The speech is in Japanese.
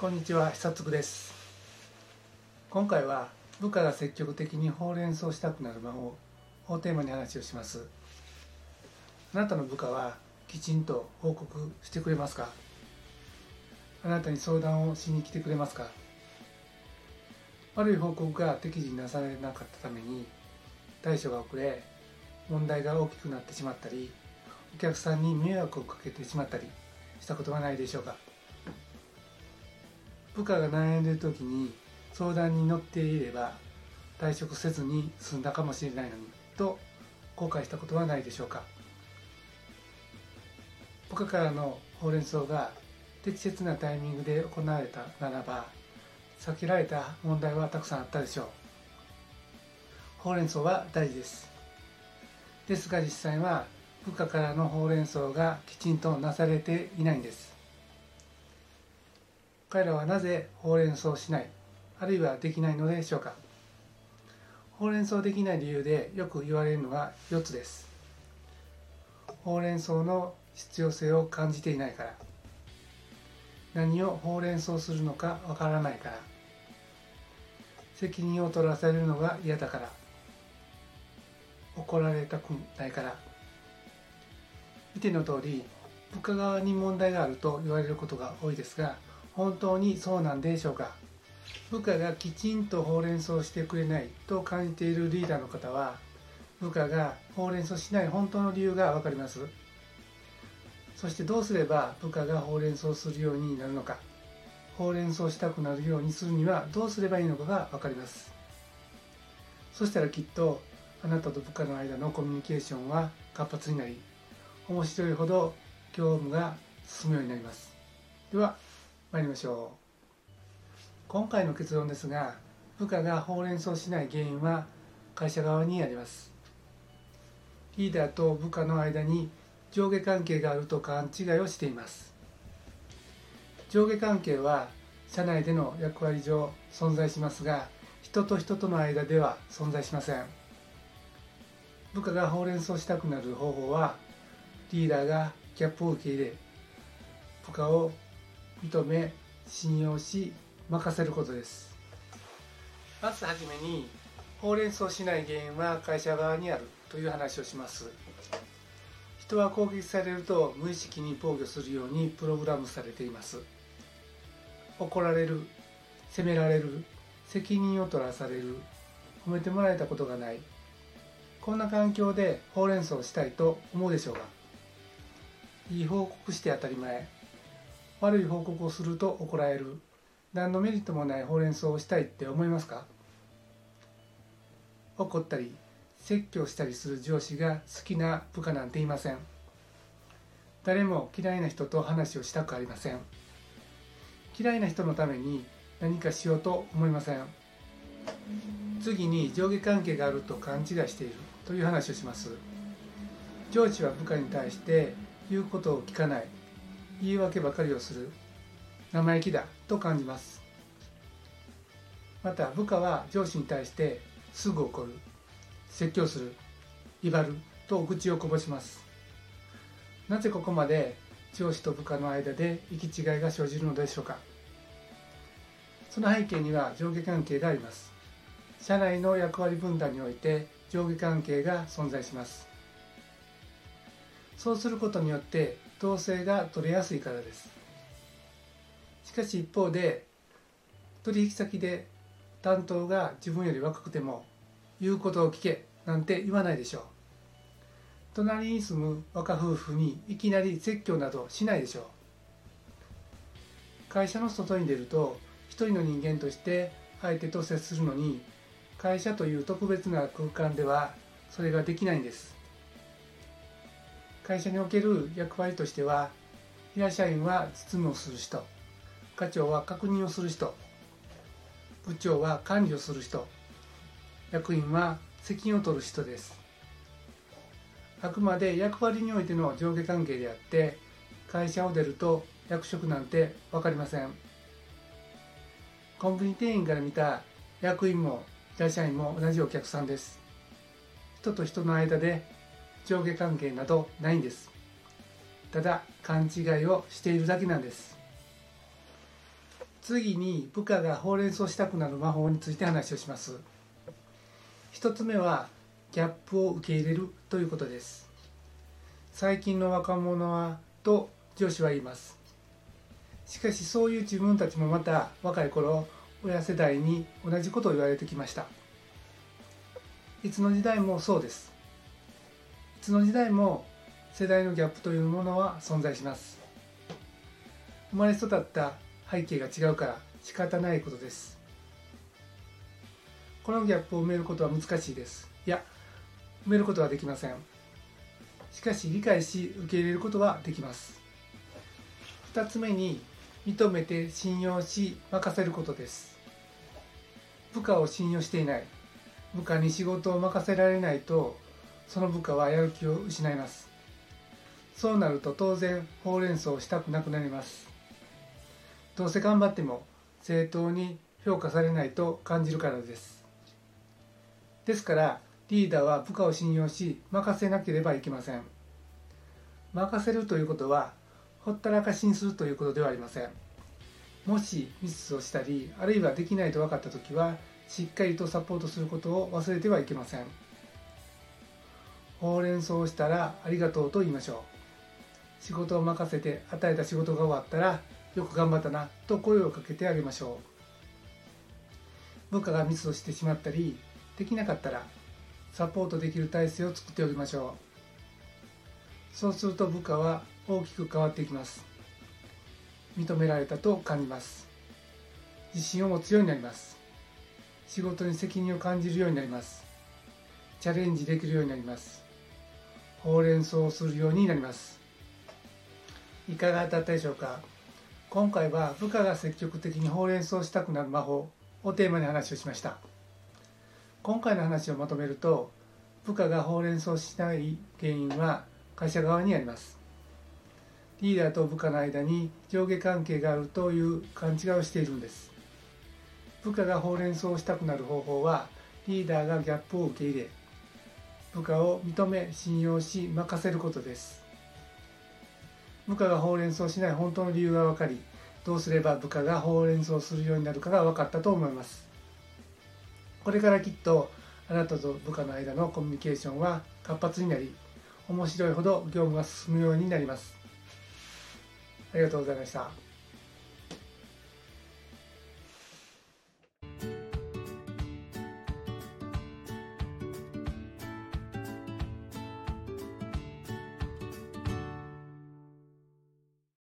こんにちは久津です。今回は部下が積極的にほうれん草したくなる魔法をテーマに話をします。あなたの部下はきちんと報告してくれますか？あなたに相談をしに来てくれますか？悪い報告が適時になされなかったために対処が遅れ問題が大きくなってしまったりお客さんに迷惑をかけてしまったりしたことはないでしょうか？部下が悩んでいる時に相談に乗っていれば退職せずに済んだかもしれないのにと後悔したことはないでしょうか。部下からのほうれん草が適切なタイミングで行われたならば避けられた問題はたくさんあったでしょう。ほうれん草は大事です。ですが実際は部下からのほうれん草がきちんとなされていないんです。彼らはなぜほうれん草しないあるいはできないのでしょうか。ほうれん草できない理由でよく言われるのが4つです。ほうれん草の必要性を感じていないから。何をほうれん草するのかわからないから。責任を取らされるのが嫌だから。怒られたくないから。見ての通り部下側に問題があると言われることが多いですが本当にそうなんでしょうか？部下がきちんとほうれん草をしてくれないと感じているリーダーの方は部下がほうれん草しない本当の理由が分かります。そしてどうすれば部下がほうれん草するようになるのか？ほうれん草したくなるようにするにはどうすればいいのかが分かります。そしたらきっとあなたと部下の間のコミュニケーションは活発になり面白いほど業務が進むようになります。では参りましょう。今回の結論ですが部下がほうれん草しない原因は会社側にあります。リーダーと部下の間に上下関係があると勘違いをしています。上下関係は社内での役割上存在しますが人と人との間では存在しません。部下がほうれん草したくなる方法はリーダーがギャップを受け入れ部下を認め信用し任せることです。まずはじめにほうれん草しない原因は会社側にあるという話をします。人は攻撃されると無意識に防御するようにプログラムされています。怒られる責められる責任を取らされる褒めてもらえたことがない。こんな環境でほうれん草をしたいと思うでしょうか？いい報告して当たり前。悪い報告をすると怒られる。何のメリットもないほうれん草をしたいって思いますか？怒ったり説教したりする上司が好きな部下なんていません。誰も嫌いな人と話をしたくありません。嫌いな人のために何かしようと思いません。次に上下関係があると勘違いしているという話をします。上司は部下に対して言うことを聞かない。言い訳ばかりをする。生意気だ。と感じます。また部下は上司に対してすぐ怒る。説教する。威張る。と愚痴をこぼします。なぜここまで上司と部下の間で行き違いが生じるのでしょうか。その背景には上下関係があります。社内の役割分担において上下関係が存在します。そうすることによって統制が取れやすいからです。しかし一方で取引先で担当が自分より若くても言うことを聞けなんて言わないでしょう。隣に住む若夫婦にいきなり説教などしないでしょう。会社の外に出ると一人の人間として相手と接するのに会社という特別な空間ではそれができないんです。会社における役割としては平社員は実務をする人課長は確認をする人部長は管理をする人役員は責任を取る人です。あくまで役割においての上下関係であって会社を出ると役職なんて分かりません。コンビニ店員から見た役員も平社員も同じお客さんです。人と人の間で上下関係などないんです。ただ勘違いをしているだけなんです。次に部下がほうれん草したくなる魔法について話をします。一つ目はギャップを受け入れるということです。最近の若者はと上司は言います。しかしそういう自分たちもまた若い頃親世代に同じことを言われてきました。いつの時代もそうです。つの時代も世代のギャップというものは存在します。生まれ育った背景が違うから仕方ないことです。このギャップを埋めることは難しいです。いや埋めることはできません。しかし理解し受け入れることはできます。2つ目に認めて信用し任せることです。部下を信用していない。部下に仕事を任せられないとその部下はやる気を失います。そうなると当然ほうれん草をしたくなくなります。どうせ頑張っても正当に評価されないと感じるからです。ですからリーダーは部下を信用し任せなければいけません。任せるということはほったらかしにするということではありません。もしミスをしたりあるいはできないと分かった時はしっかりとサポートすることを忘れてはいけません。ほうれん草をしたらありがとうと言いましょう。仕事を任せて与えた仕事が終わったらよく頑張ったなと声をかけてあげましょう。部下がミスをしてしまったりできなかったらサポートできる体制を作っておきましょう。そうすると部下は大きく変わっていきます。認められたと感じます。自信を持つようになります。仕事に責任を感じるようになります。チャレンジできるようになります。ほうれん草をするようになります。いかがだったでしょうか？今回は部下が積極的にほうれん草したくなる魔法をテーマに話をしました。今回の話をまとめると部下がほうれん草しない原因は会社側にあります。リーダーと部下の間に上下関係があるという勘違いをしているんです。部下がほうれん草をしたくなる方法はリーダーがギャップを受け入れ部下を認め信用し任せることです。部下がほうれん草しない本当の理由が分かりどうすれば部下がほうれん草するようになるかが分かったと思います。これからきっとあなたと部下の間のコミュニケーションは活発になり面白いほど業務が進むようになります。ありがとうございました。